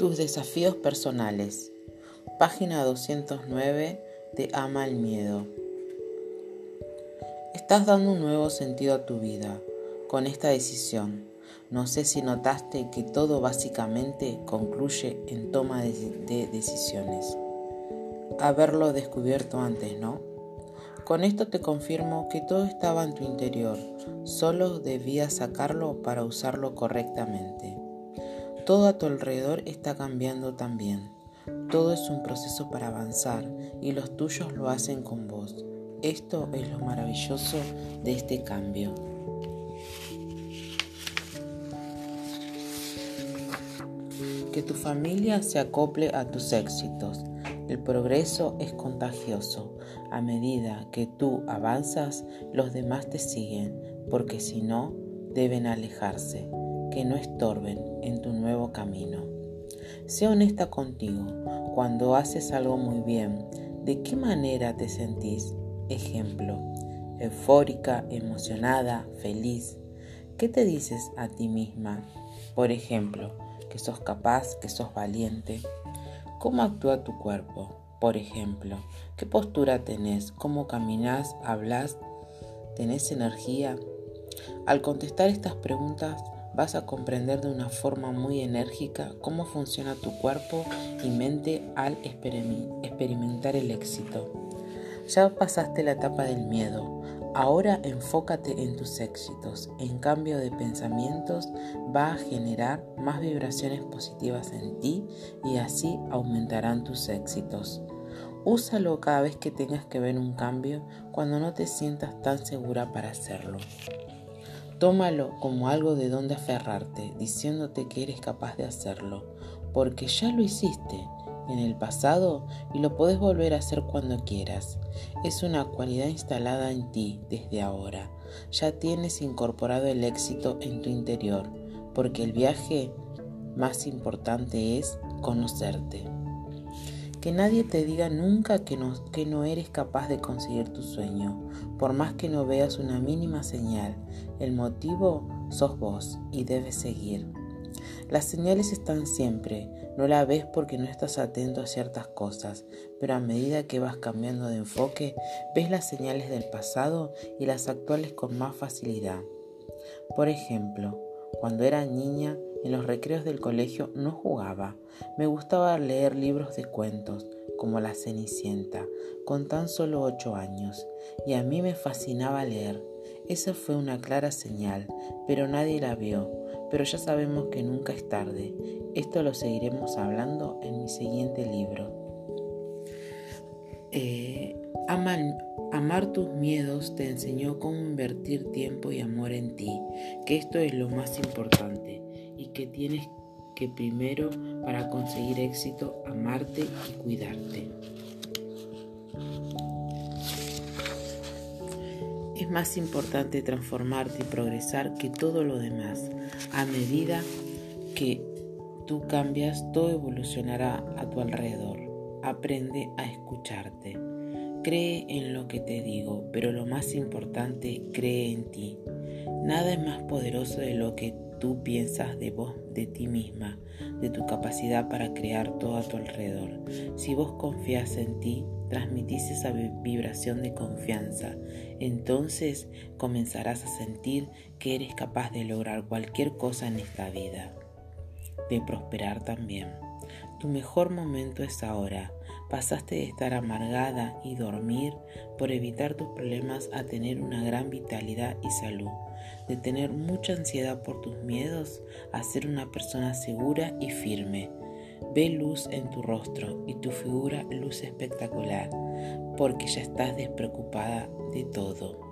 Tus desafíos personales. Página 209 de Ama el Miedo. Estás dando un nuevo sentido a tu vida con esta decisión. No sé si notaste que todo básicamente concluye en toma de, decisiones. Haberlo descubierto antes, ¿no? Con esto te confirmo que todo estaba en tu interior, solo debías sacarlo para usarlo correctamente. Todo a tu alrededor está cambiando también. Todo es un proceso para avanzar y los tuyos lo hacen con vos. Esto es lo maravilloso de este cambio. Que tu familia se acople a tus éxitos. El progreso es contagioso. A medida que tú avanzas, los demás te siguen, porque si no, deben alejarse que no estorben en tu nuevo camino. Sé honesta contigo. Cuando haces algo muy bien, ¿de qué manera te sentís? Ejemplo, eufórica, emocionada, feliz. ¿Qué te dices a ti misma? Por ejemplo, que sos capaz, que sos valiente. ¿Cómo actúa tu cuerpo? Por ejemplo, ¿qué postura tenés? ¿Cómo caminás? ¿Hablas? ¿Tenés energía? Al contestar estas preguntas, vas a comprender de una forma muy enérgica cómo funciona tu cuerpo y mente al experimentar el éxito. Ya pasaste la etapa del miedo, ahora enfócate en tus éxitos. En cambio de pensamientos va a generar más vibraciones positivas en ti y así aumentarán tus éxitos. Úsalo cada vez que tengas que ver un cambio cuando no te sientas tan segura para hacerlo. Tómalo como algo de donde aferrarte, diciéndote que eres capaz de hacerlo, porque ya lo hiciste en el pasado y lo puedes volver a hacer cuando quieras. Es una cualidad instalada en ti desde ahora. Ya tienes incorporado el éxito en tu interior, porque el viaje más importante es conocerte. Que nadie te diga nunca que no, que no eres capaz de conseguir tu sueño, por más que no veas una mínima señal. El motivo sos vos y debes seguir. Las señales están siempre, no la ves porque no estás atento a ciertas cosas, pero a medida que vas cambiando de enfoque, ves las señales del pasado y las actuales con más facilidad. Por ejemplo, cuando era niña, en los recreos del colegio no jugaba. Me gustaba leer libros de cuentos, como La Cenicienta, con tan solo ocho años, y a mí me fascinaba leer. Esa fue una clara señal, pero nadie la vio. Pero ya sabemos que nunca es tarde. Esto lo seguiremos hablando en mi siguiente libro. Eh, amar tus miedos te enseñó cómo invertir tiempo y amor en ti, que esto es lo más importante y que tienes que primero para conseguir éxito amarte y cuidarte. Es más importante transformarte y progresar que todo lo demás. A medida que tú cambias, todo evolucionará a tu alrededor. Aprende a escucharte. Cree en lo que te digo, pero lo más importante, cree en ti. Nada es más poderoso de lo que tú piensas de vos, de ti misma, de tu capacidad para crear todo a tu alrededor. Si vos confías en ti, transmitís esa vibración de confianza, entonces comenzarás a sentir que eres capaz de lograr cualquier cosa en esta vida, de prosperar también. Tu mejor momento es ahora. Pasaste de estar amargada y dormir por evitar tus problemas a tener una gran vitalidad y salud de tener mucha ansiedad por tus miedos a ser una persona segura y firme. Ve luz en tu rostro y tu figura luz espectacular, porque ya estás despreocupada de todo.